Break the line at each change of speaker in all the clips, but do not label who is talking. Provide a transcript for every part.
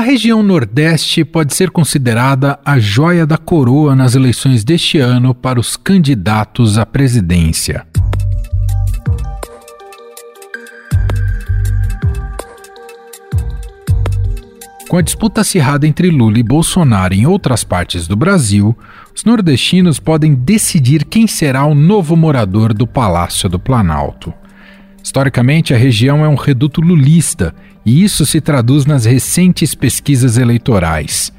região Nordeste pode ser considerada a joia da coroa nas eleições deste ano para os candidatos à presidência. Com a disputa acirrada entre Lula e Bolsonaro em outras partes do Brasil, os nordestinos podem decidir quem será o novo morador do Palácio do Planalto. Historicamente, a região é um reduto lulista e isso se traduz nas recentes pesquisas eleitorais.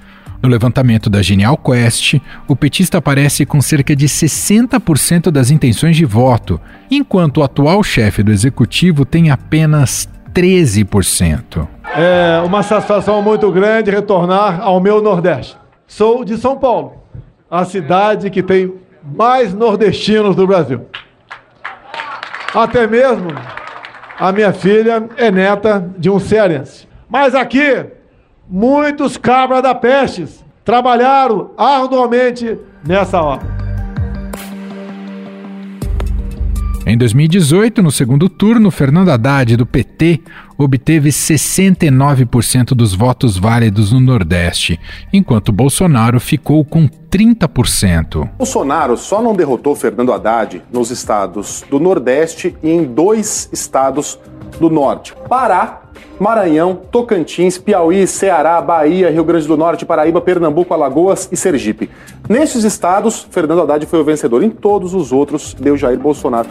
No levantamento da Genial Quest, o petista aparece com cerca de 60% das intenções de voto, enquanto o atual chefe do executivo tem apenas 13%.
É uma satisfação muito grande retornar ao meu Nordeste. Sou de São Paulo, a cidade que tem mais nordestinos do Brasil. Até mesmo a minha filha é neta de um cearense. Mas aqui, muitos cabras da pestes trabalharam arduamente nessa obra.
Em 2018, no segundo turno, Fernando Haddad, do PT, obteve 69% dos votos válidos no Nordeste, enquanto Bolsonaro ficou com 30%.
Bolsonaro só não derrotou Fernando Haddad nos estados do Nordeste e em dois estados do Norte: Pará Maranhão, Tocantins, Piauí, Ceará, Bahia, Rio Grande do Norte, Paraíba, Pernambuco, Alagoas e Sergipe. Nesses estados, Fernando Haddad foi o vencedor. Em todos os outros, deu Jair Bolsonaro.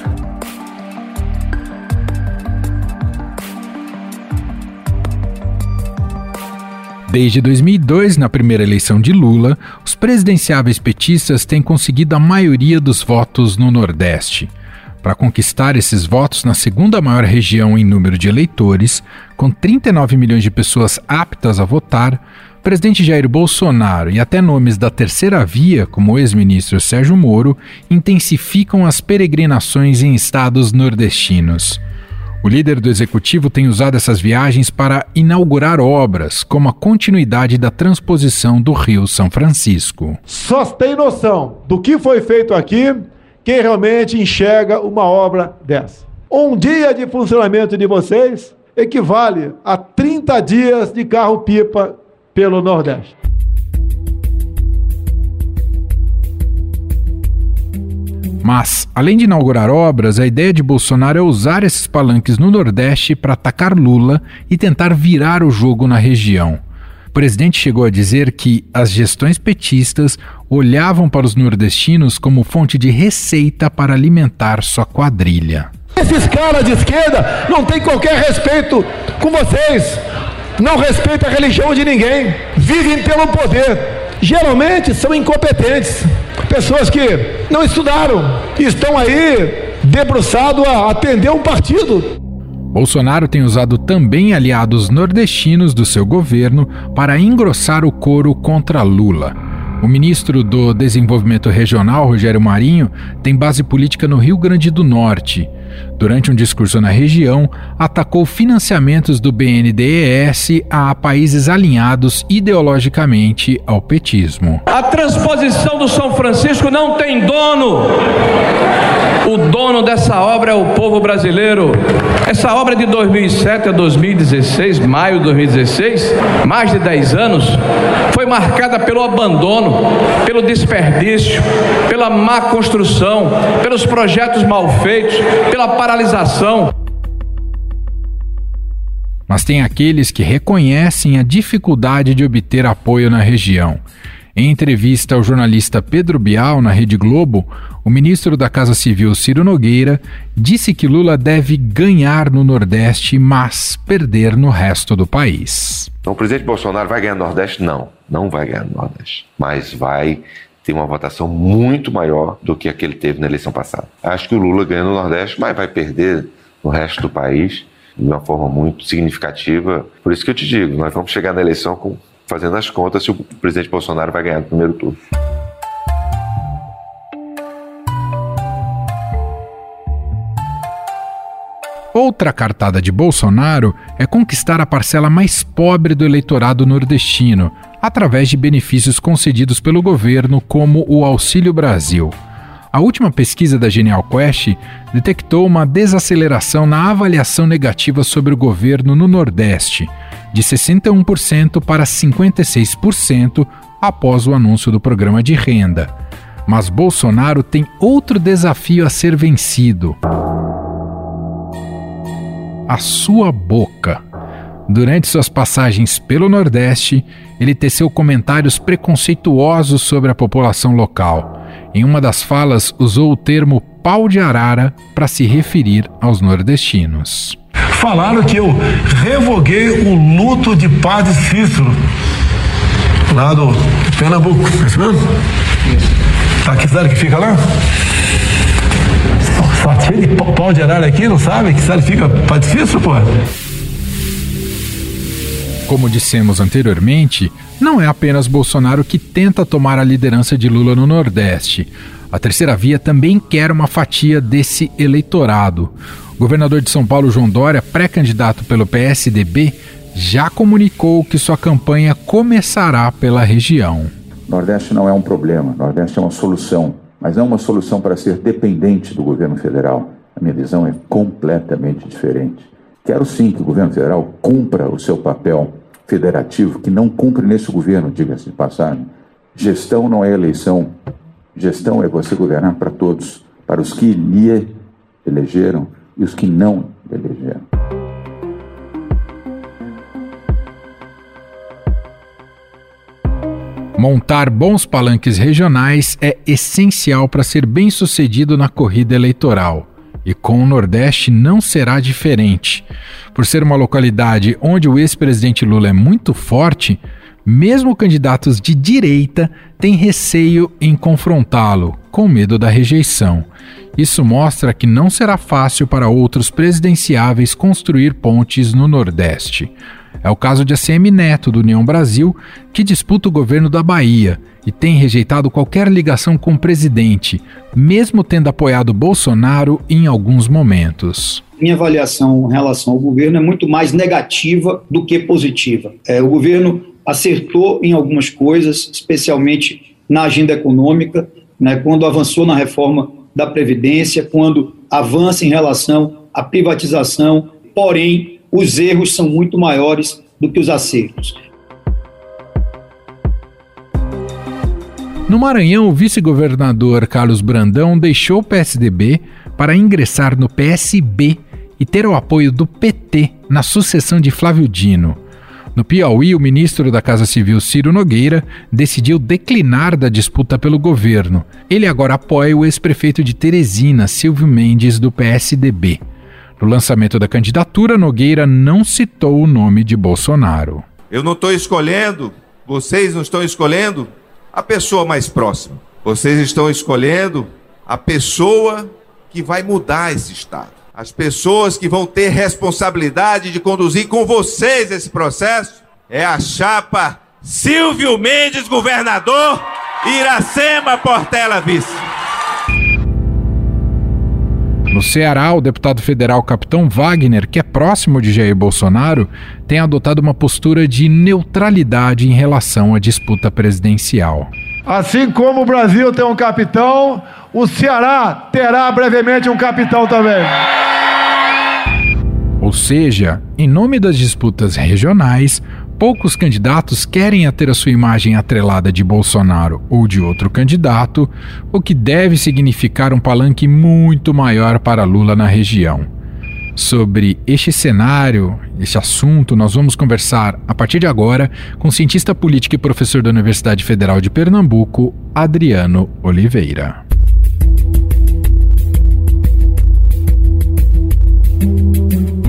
Desde 2002, na primeira eleição de Lula, os presidenciáveis petistas têm conseguido a maioria dos votos no Nordeste. Para conquistar esses votos na segunda maior região em número de eleitores, com 39 milhões de pessoas aptas a votar, o presidente Jair Bolsonaro e até nomes da terceira via, como o ex-ministro Sérgio Moro, intensificam as peregrinações em estados nordestinos. O líder do executivo tem usado essas viagens para inaugurar obras, como a continuidade da transposição do Rio São Francisco.
Só tem noção do que foi feito aqui quem realmente enxerga uma obra dessa. Um dia de funcionamento de vocês equivale a 30 dias de carro-pipa pelo Nordeste.
Mas, além de inaugurar obras, a ideia de Bolsonaro é usar esses palanques no Nordeste para atacar Lula e tentar virar o jogo na região. O presidente chegou a dizer que as gestões petistas olhavam para os nordestinos como fonte de receita para alimentar sua quadrilha.
Esses caras de esquerda não têm qualquer respeito com vocês, não respeitam a religião de ninguém, vivem pelo poder. Geralmente são incompetentes, pessoas que não estudaram, estão aí debruçados a atender um partido.
Bolsonaro tem usado também aliados nordestinos do seu governo para engrossar o coro contra Lula. O ministro do Desenvolvimento Regional, Rogério Marinho, tem base política no Rio Grande do Norte. Durante um discurso na região, atacou financiamentos do BNDES a países alinhados ideologicamente ao petismo.
A transposição do São Francisco não tem dono. O dono dessa obra é o povo brasileiro. Essa obra é de 2007 a 2016, maio de 2016, mais de 10 anos, foi marcada pelo abandono, pelo desperdício, pela má construção, pelos projetos mal feitos, pela.
Mas tem aqueles que reconhecem a dificuldade de obter apoio na região. Em entrevista ao jornalista Pedro Bial na Rede Globo, o ministro da Casa Civil Ciro Nogueira disse que Lula deve ganhar no Nordeste, mas perder no resto do país.
Então, o presidente Bolsonaro vai ganhar no Nordeste? Não, não vai ganhar no Nordeste, mas vai ter uma votação muito maior do que a que ele teve na eleição passada. Acho que o Lula ganha no Nordeste, mas vai perder no resto do país de uma forma muito significativa. Por isso que eu te digo, nós vamos chegar na eleição com fazendo as contas se o presidente Bolsonaro vai ganhar no primeiro turno.
Outra cartada de Bolsonaro é conquistar a parcela mais pobre do eleitorado nordestino, através de benefícios concedidos pelo governo, como o Auxílio Brasil. A última pesquisa da Genial Quest detectou uma desaceleração na avaliação negativa sobre o governo no Nordeste, de 61% para 56% após o anúncio do programa de renda. Mas Bolsonaro tem outro desafio a ser vencido: a sua boca. Durante suas passagens pelo Nordeste, ele teceu comentários preconceituosos sobre a população local em uma das falas, usou o termo pau de arara para se referir aos nordestinos.
Falaram que eu revoguei o luto de Padre Cícero, lá do Pernambuco. É isso mesmo? Tá cidade que fica lá? Só tinha de pau de arara aqui, não sabe? Que cidade fica Padre Cícero, pô?
Como dissemos anteriormente, não é apenas Bolsonaro que tenta tomar a liderança de Lula no Nordeste. A terceira via também quer uma fatia desse eleitorado. O governador de São Paulo, João Dória, pré-candidato pelo PSDB, já comunicou que sua campanha começará pela região.
Nordeste não é um problema, Nordeste é uma solução, mas não uma solução para ser dependente do governo federal. A minha visão é completamente diferente. Quero sim que o governo federal cumpra o seu papel federativo que não cumpre nesse governo, diga-se de passagem. Gestão não é eleição. Gestão é você governar para todos, para os que lhe elegeram e os que não elegeram.
Montar bons palanques regionais é essencial para ser bem sucedido na corrida eleitoral. E com o Nordeste não será diferente. Por ser uma localidade onde o ex-presidente Lula é muito forte, mesmo candidatos de direita têm receio em confrontá-lo, com medo da rejeição. Isso mostra que não será fácil para outros presidenciáveis construir pontes no Nordeste. É o caso de ACM Neto, do União Brasil, que disputa o governo da Bahia e tem rejeitado qualquer ligação com o presidente, mesmo tendo apoiado Bolsonaro em alguns momentos.
Minha avaliação em relação ao governo é muito mais negativa do que positiva. É, o governo acertou em algumas coisas, especialmente na agenda econômica, né, quando avançou na reforma da Previdência, quando avança em relação à privatização, porém os erros são muito maiores do que os acertos.
No Maranhão, o vice-governador Carlos Brandão deixou o PSDB para ingressar no PSB e ter o apoio do PT na sucessão de Flávio Dino. No Piauí, o ministro da Casa Civil Ciro Nogueira decidiu declinar da disputa pelo governo. Ele agora apoia o ex-prefeito de Teresina, Silvio Mendes, do PSDB. No lançamento da candidatura, Nogueira não citou o nome de Bolsonaro.
Eu não estou escolhendo, vocês não estão escolhendo a pessoa mais próxima. Vocês estão escolhendo a pessoa que vai mudar esse Estado. As pessoas que vão ter responsabilidade de conduzir com vocês esse processo é a chapa Silvio Mendes, governador, Iracema Portela, vice.
No Ceará, o deputado federal Capitão Wagner, que é próximo de Jair Bolsonaro, tem adotado uma postura de neutralidade em relação à disputa presidencial.
Assim como o Brasil tem um capitão, o Ceará terá brevemente um capitão também.
Ou seja, em nome das disputas regionais, poucos candidatos querem a ter a sua imagem atrelada de Bolsonaro ou de outro candidato, o que deve significar um palanque muito maior para Lula na região. Sobre este cenário, este assunto, nós vamos conversar a partir de agora com cientista político e professor da Universidade Federal de Pernambuco, Adriano Oliveira.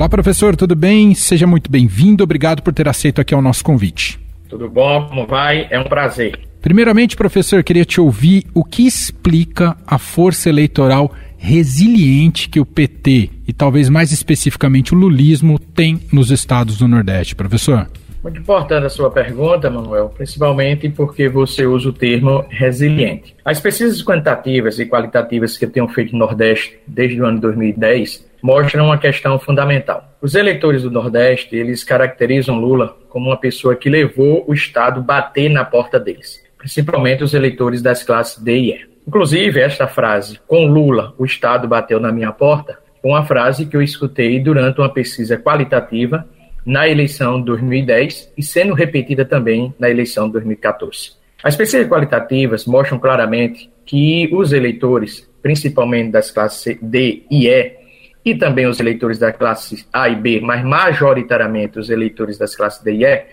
Olá, professor, tudo bem? Seja muito bem-vindo. Obrigado por ter aceito aqui o nosso convite.
Tudo bom? Como vai? É um prazer.
Primeiramente, professor, queria te ouvir o que explica a força eleitoral resiliente que o PT e talvez mais especificamente o lulismo tem nos estados do Nordeste, professor.
Muito importante a sua pergunta, Manuel, principalmente porque você usa o termo resiliente. As pesquisas quantitativas e qualitativas que eu tenho feito no Nordeste desde o ano 2010 mostram uma questão fundamental. Os eleitores do Nordeste, eles caracterizam Lula como uma pessoa que levou o Estado bater na porta deles, principalmente os eleitores das classes D e E. Inclusive, esta frase, com Lula, o Estado bateu na minha porta, uma frase que eu escutei durante uma pesquisa qualitativa na eleição de 2010 e sendo repetida também na eleição de 2014. As pesquisas qualitativas mostram claramente que os eleitores, principalmente das classes D e E, e também os eleitores da classe A e B, mas majoritariamente os eleitores das classes D e E,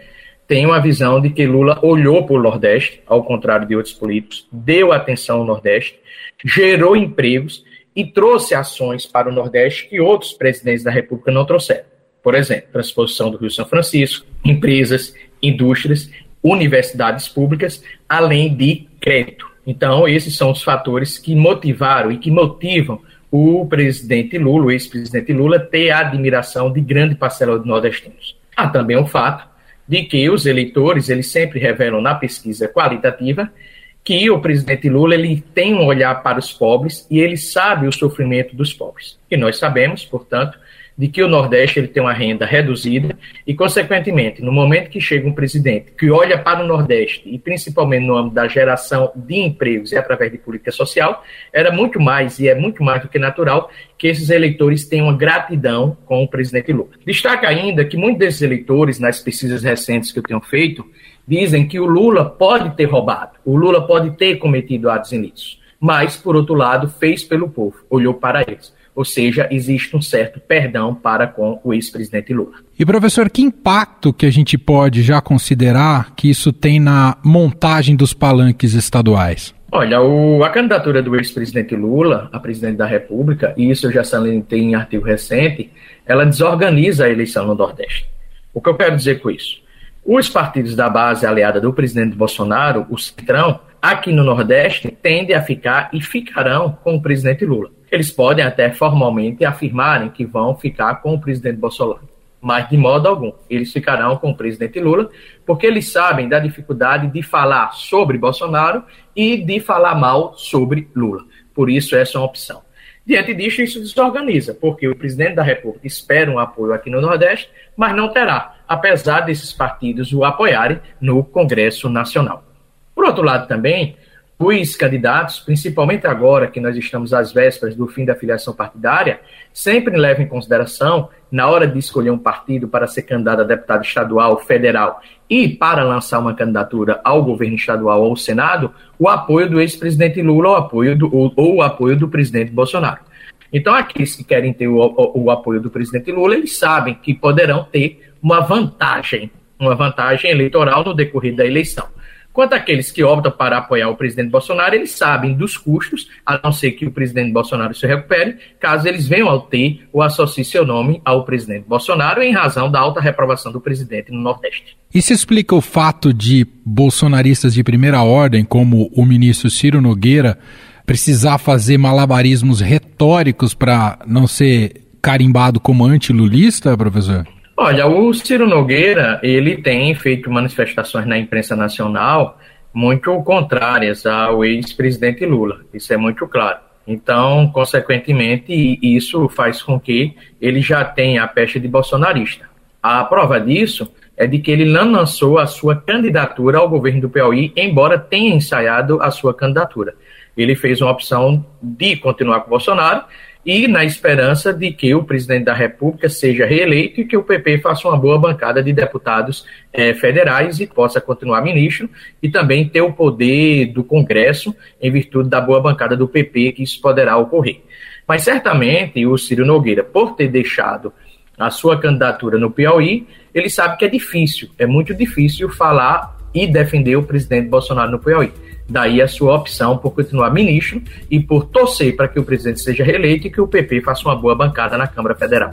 têm uma visão de que Lula olhou para o Nordeste, ao contrário de outros políticos, deu atenção ao Nordeste, gerou empregos e trouxe ações para o Nordeste que outros presidentes da República não trouxeram. Por exemplo, transposição do Rio São Francisco, empresas, indústrias, universidades públicas, além de crédito. Então, esses são os fatores que motivaram e que motivam o presidente Lula, o ex-presidente Lula, ter a admiração de grande parcela dos nordestinos. Há também o fato de que os eleitores, eles sempre revelam na pesquisa qualitativa que o presidente Lula ele tem um olhar para os pobres e ele sabe o sofrimento dos pobres. E nós sabemos, portanto, de que o Nordeste ele tem uma renda reduzida e, consequentemente, no momento que chega um presidente que olha para o Nordeste e principalmente no âmbito da geração de empregos e através de política social, era muito mais e é muito mais do que natural que esses eleitores tenham uma gratidão com o presidente Lula. Destaca ainda que muitos desses eleitores, nas pesquisas recentes que eu tenho feito, dizem que o Lula pode ter roubado, o Lula pode ter cometido atos ilícitos, mas, por outro lado, fez pelo povo, olhou para eles. Ou seja, existe um certo perdão para com o ex-presidente Lula.
E professor, que impacto que a gente pode já considerar que isso tem na montagem dos palanques estaduais?
Olha, o, a candidatura do ex-presidente Lula a presidente da República, e isso eu já salientei em artigo recente, ela desorganiza a eleição no Nordeste. O que eu quero dizer com isso? Os partidos da base aliada do presidente Bolsonaro, o Centrão, aqui no Nordeste, tendem a ficar e ficarão com o presidente Lula. Eles podem até formalmente afirmarem que vão ficar com o presidente Bolsonaro, mas de modo algum. Eles ficarão com o presidente Lula, porque eles sabem da dificuldade de falar sobre Bolsonaro e de falar mal sobre Lula. Por isso, essa é uma opção. Diante disso, isso desorganiza, porque o presidente da República espera um apoio aqui no Nordeste, mas não terá, apesar desses partidos o apoiarem no Congresso Nacional. Por outro lado, também, os candidatos, principalmente agora que nós estamos às vésperas do fim da filiação partidária, sempre levam em consideração, na hora de escolher um partido para ser candidato a deputado estadual, federal e para lançar uma candidatura ao governo estadual ou ao Senado, o apoio do ex-presidente Lula ou, apoio do, ou, ou o apoio do presidente Bolsonaro. Então, aqueles que querem ter o, o, o apoio do presidente Lula, eles sabem que poderão ter uma vantagem, uma vantagem eleitoral no decorrer da eleição. Quanto àqueles que optam para apoiar o presidente Bolsonaro, eles sabem dos custos, a não ser que o presidente Bolsonaro se recupere, caso eles venham a ter ou associem seu nome ao presidente Bolsonaro em razão da alta reprovação do presidente no Nordeste.
Isso explica o fato de bolsonaristas de primeira ordem, como o ministro Ciro Nogueira, precisar fazer malabarismos retóricos para não ser carimbado como antilulista, professor?
Olha, o Ciro Nogueira, ele tem feito manifestações na imprensa nacional muito contrárias ao ex-presidente Lula. Isso é muito claro. Então, consequentemente, isso faz com que ele já tenha a peste de bolsonarista. A prova disso é de que ele não lançou a sua candidatura ao governo do Piauí, embora tenha ensaiado a sua candidatura. Ele fez uma opção de continuar com Bolsonaro e na esperança de que o presidente da República seja reeleito e que o PP faça uma boa bancada de deputados eh, federais e possa continuar ministro e também ter o poder do Congresso em virtude da boa bancada do PP que isso poderá ocorrer. Mas certamente o Ciro Nogueira, por ter deixado a sua candidatura no Piauí, ele sabe que é difícil, é muito difícil falar e defender o presidente Bolsonaro no Piauí. Daí a sua opção por continuar ministro e por torcer para que o presidente seja reeleito e que o PP faça uma boa bancada na Câmara Federal.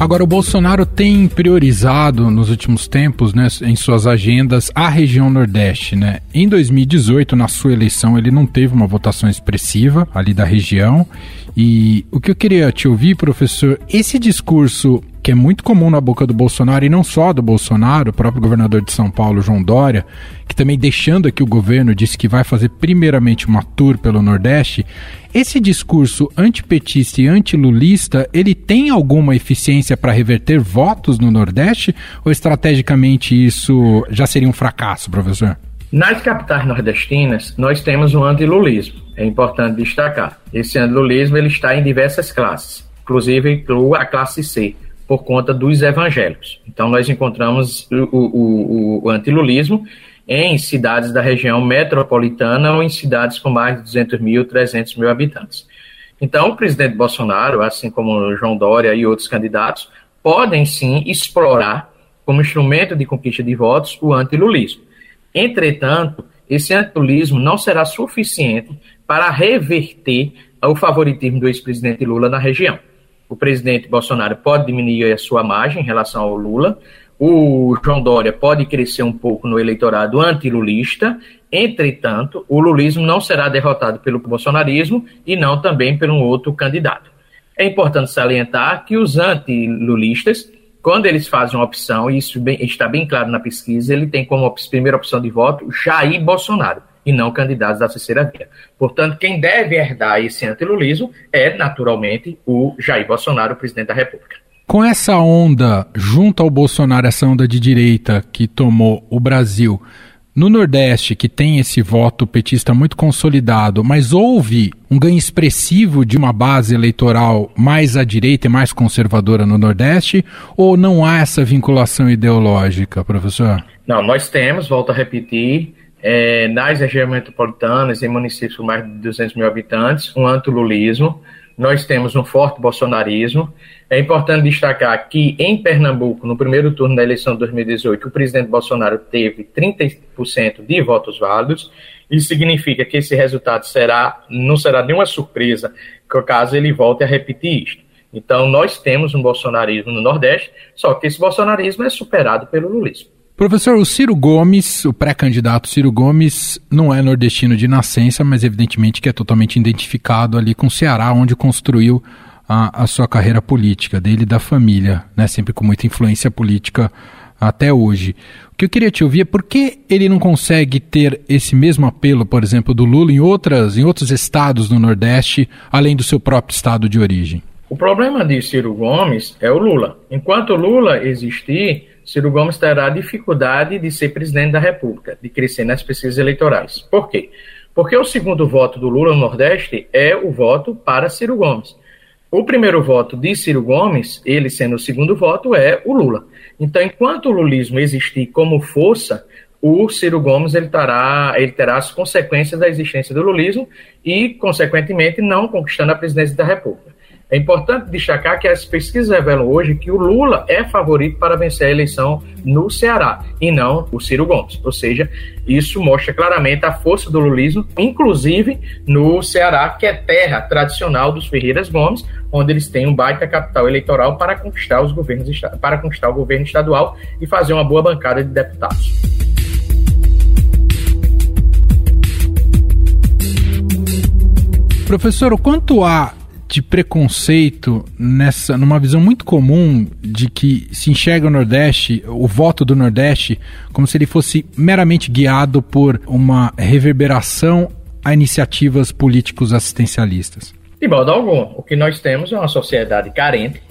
Agora, o Bolsonaro tem priorizado nos últimos tempos, né, em suas agendas, a região Nordeste, né? Em 2018, na sua eleição, ele não teve uma votação expressiva ali da região. E o que eu queria te ouvir, professor, esse discurso que é muito comum na boca do Bolsonaro, e não só do Bolsonaro, o próprio governador de São Paulo, João Dória, que também deixando aqui o governo, disse que vai fazer primeiramente uma tour pelo Nordeste. Esse discurso antipetista e antilulista, ele tem alguma eficiência para reverter votos no Nordeste? Ou estrategicamente isso já seria um fracasso, professor?
Nas capitais nordestinas, nós temos um antilulismo. É importante destacar. Esse antilulismo ele está em diversas classes, inclusive a classe C, por conta dos evangélicos. Então, nós encontramos o, o, o antilulismo em cidades da região metropolitana ou em cidades com mais de 200 mil, 300 mil habitantes. Então, o presidente Bolsonaro, assim como João Dória e outros candidatos, podem sim explorar como instrumento de conquista de votos o antilulismo. Entretanto, esse antilulismo não será suficiente para reverter o favoritismo do ex-presidente Lula na região. O presidente Bolsonaro pode diminuir a sua margem em relação ao Lula, o João Dória pode crescer um pouco no eleitorado antilulista, entretanto, o lulismo não será derrotado pelo bolsonarismo e não também por um outro candidato. É importante salientar que os antilulistas quando eles fazem uma opção, e isso bem, está bem claro na pesquisa, ele tem como op primeira opção de voto Jair Bolsonaro e não candidatos da terceira via. Portanto, quem deve herdar esse antilulismo é, naturalmente, o Jair Bolsonaro, presidente da República.
Com essa onda, junto ao Bolsonaro, essa onda de direita que tomou o Brasil, no Nordeste, que tem esse voto petista muito consolidado, mas houve um ganho expressivo de uma base eleitoral mais à direita e mais conservadora no Nordeste, ou não há essa vinculação ideológica, professor?
Não, nós temos, volto a repetir, é, nas regiões metropolitanas, em municípios com mais de 200 mil habitantes, um antululismo, nós temos um forte bolsonarismo. É importante destacar que em Pernambuco, no primeiro turno da eleição de 2018, o presidente Bolsonaro teve 30% de votos válidos. Isso significa que esse resultado será, não será nenhuma surpresa, caso ele volte a repetir isto. Então, nós temos um bolsonarismo no Nordeste, só que esse bolsonarismo é superado pelo lulismo.
Professor, o Ciro Gomes, o pré-candidato Ciro Gomes, não é nordestino de nascença, mas evidentemente que é totalmente identificado ali com o Ceará, onde construiu a, a sua carreira política, dele e da família, né? sempre com muita influência política até hoje. O que eu queria te ouvir é por que ele não consegue ter esse mesmo apelo, por exemplo, do Lula em, outras, em outros estados do Nordeste, além do seu próprio estado de origem?
O problema de Ciro Gomes é o Lula. Enquanto o Lula existir, Ciro Gomes terá dificuldade de ser presidente da República, de crescer nas pesquisas eleitorais. Por quê? Porque o segundo voto do Lula no Nordeste é o voto para Ciro Gomes. O primeiro voto de Ciro Gomes, ele sendo o segundo voto, é o Lula. Então, enquanto o lulismo existir como força, o Ciro Gomes ele terá, ele terá as consequências da existência do lulismo e, consequentemente, não conquistando a presidência da República. É importante destacar que as pesquisas revelam hoje que o Lula é favorito para vencer a eleição no Ceará e não o Ciro Gomes. Ou seja, isso mostra claramente a força do lulismo, inclusive no Ceará, que é terra tradicional dos Ferreiras Gomes, onde eles têm um baita capital eleitoral para conquistar os governos para conquistar o governo estadual e fazer uma boa bancada de deputados.
Professor, quanto há de preconceito nessa numa visão muito comum de que se enxerga o Nordeste, o voto do Nordeste, como se ele fosse meramente guiado por uma reverberação a iniciativas políticos assistencialistas.
De modo algum. O que nós temos é uma sociedade carente,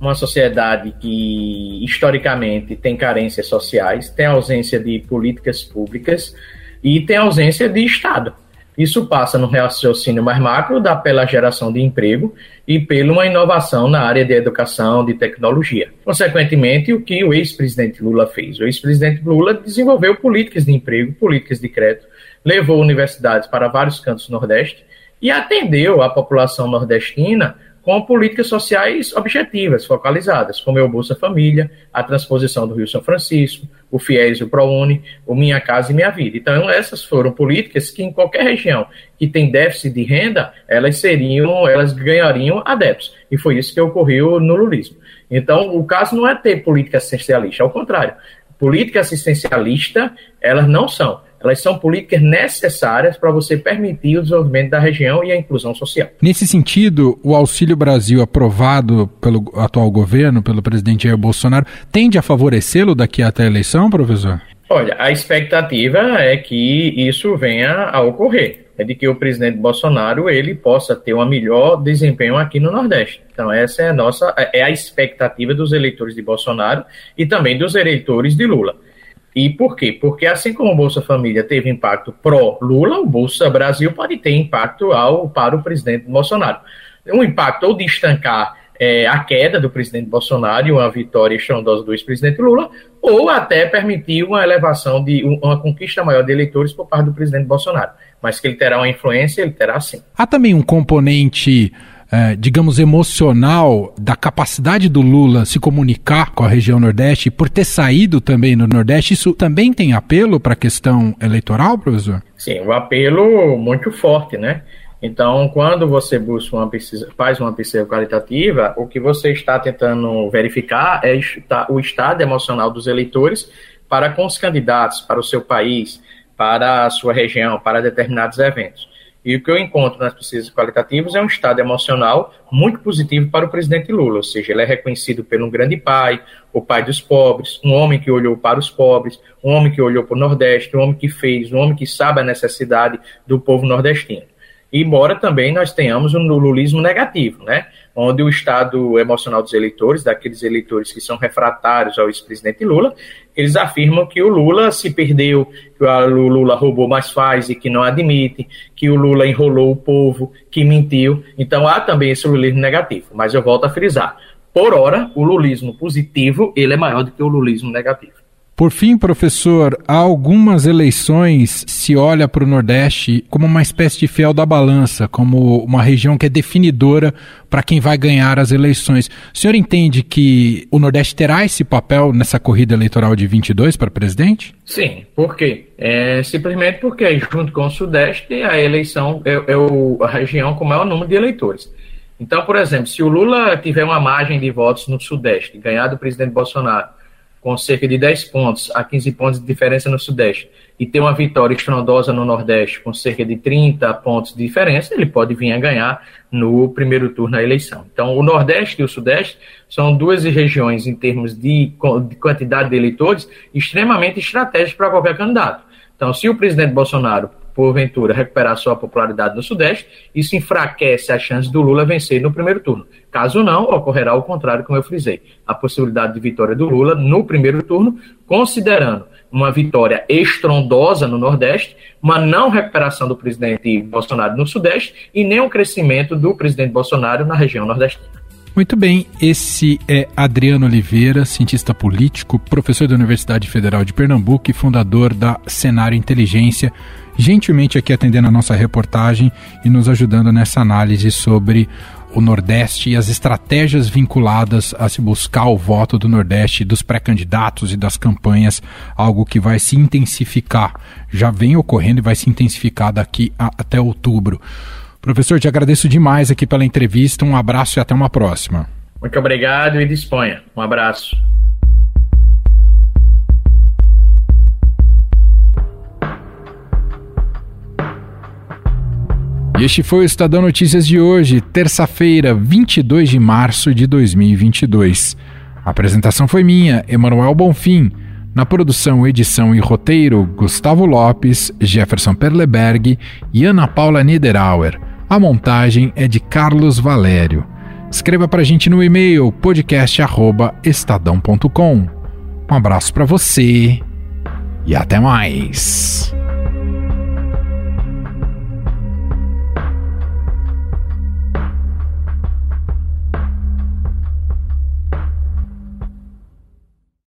uma sociedade que historicamente tem carências sociais, tem ausência de políticas públicas e tem ausência de Estado. Isso passa no raciocínio mais macro da, pela geração de emprego e pela uma inovação na área de educação, de tecnologia. Consequentemente, o que o ex-presidente Lula fez? O ex-presidente Lula desenvolveu políticas de emprego, políticas de crédito, levou universidades para vários cantos do Nordeste e atendeu a população nordestina com políticas sociais objetivas, focalizadas, como é o Bolsa Família, a transposição do Rio São Francisco, o FIES e o ProUni, o Minha Casa e Minha Vida. Então, essas foram políticas que em qualquer região que tem déficit de renda, elas seriam, elas ganhariam adeptos. E foi isso que ocorreu no lulismo. Então, o caso não é ter política assistencialista, ao contrário. Política assistencialista, elas não são Elas são políticas necessárias para você permitir o desenvolvimento da região e a inclusão social.
Nesse sentido, o Auxílio Brasil aprovado pelo atual governo, pelo presidente Jair Bolsonaro, tende a favorecê-lo daqui até a eleição, professor?
Olha, a expectativa é que isso venha a ocorrer é de que o presidente Bolsonaro ele possa ter um melhor desempenho aqui no Nordeste. Então essa é a nossa é a expectativa dos eleitores de Bolsonaro e também dos eleitores de Lula. E por quê? Porque assim como o Bolsa Família teve impacto pró-Lula, o Bolsa Brasil pode ter impacto ao, para o presidente Bolsonaro. Um impacto ou de estancar é, a queda do presidente Bolsonaro e uma vitória estrondosa do ex-presidente Lula, ou até permitir uma elevação de uma conquista maior de eleitores por parte do presidente Bolsonaro. Mas que ele terá uma influência, ele terá sim.
Há também um componente. É, digamos, emocional da capacidade do Lula se comunicar com a região Nordeste, por ter saído também no Nordeste, isso também tem apelo para a questão eleitoral, professor?
Sim, o um apelo muito forte, né? Então, quando você busca uma faz uma pesquisa qualitativa, o que você está tentando verificar é o estado emocional dos eleitores para com os candidatos, para o seu país, para a sua região, para determinados eventos. E o que eu encontro nas pesquisas qualitativas é um estado emocional muito positivo para o presidente Lula, ou seja, ele é reconhecido pelo um grande pai, o pai dos pobres, um homem que olhou para os pobres, um homem que olhou para o Nordeste, um homem que fez, um homem que sabe a necessidade do povo nordestino embora também nós tenhamos um lulismo negativo, né? onde o estado emocional dos eleitores, daqueles eleitores que são refratários ao ex-presidente Lula, eles afirmam que o Lula se perdeu, que o Lula roubou mais faz e que não admite, que o Lula enrolou o povo, que mentiu. Então há também esse lulismo negativo. Mas eu volto a frisar, por hora, o lulismo positivo ele é maior do que o lulismo negativo.
Por fim, professor, há algumas eleições se olha para o Nordeste como uma espécie de fiel da balança, como uma região que é definidora para quem vai ganhar as eleições. O senhor entende que o Nordeste terá esse papel nessa corrida eleitoral de 22 para presidente?
Sim, por quê? É simplesmente porque, junto com o Sudeste, a eleição é, é o, a região com maior número de eleitores. Então, por exemplo, se o Lula tiver uma margem de votos no Sudeste, ganhar do presidente Bolsonaro, com cerca de 10 pontos a 15 pontos de diferença no Sudeste, e ter uma vitória estrondosa no Nordeste com cerca de 30 pontos de diferença, ele pode vir a ganhar no primeiro turno da eleição. Então, o Nordeste e o Sudeste são duas regiões, em termos de, de quantidade de eleitores, extremamente estratégicas para qualquer candidato. Então, se o presidente Bolsonaro porventura, recuperar sua popularidade no Sudeste, isso enfraquece a chance do Lula vencer no primeiro turno. Caso não, ocorrerá o contrário, como eu frisei. A possibilidade de vitória do Lula no primeiro turno, considerando uma vitória estrondosa no Nordeste, uma não recuperação do presidente Bolsonaro no Sudeste e nem um crescimento do presidente Bolsonaro na região Nordestina.
Muito bem, esse é Adriano Oliveira, cientista político, professor da Universidade Federal de Pernambuco e fundador da Cenário Inteligência, gentilmente aqui atendendo a nossa reportagem e nos ajudando nessa análise sobre o Nordeste e as estratégias vinculadas a se buscar o voto do Nordeste, dos pré-candidatos e das campanhas, algo que vai se intensificar, já vem ocorrendo e vai se intensificar daqui a, até outubro. Professor, te agradeço demais aqui pela entrevista. Um abraço e até uma próxima.
Muito obrigado e disponha. Um abraço.
Este foi o Estadão Notícias de hoje, terça-feira, 22 de março de 2022. A apresentação foi minha, Emanuel Bonfim. Na produção, edição e roteiro, Gustavo Lopes, Jefferson Perleberg e Ana Paula Niederauer. A montagem é de Carlos Valério. Escreva para a gente no e-mail podcast@estadão.com. Um abraço para você e até mais.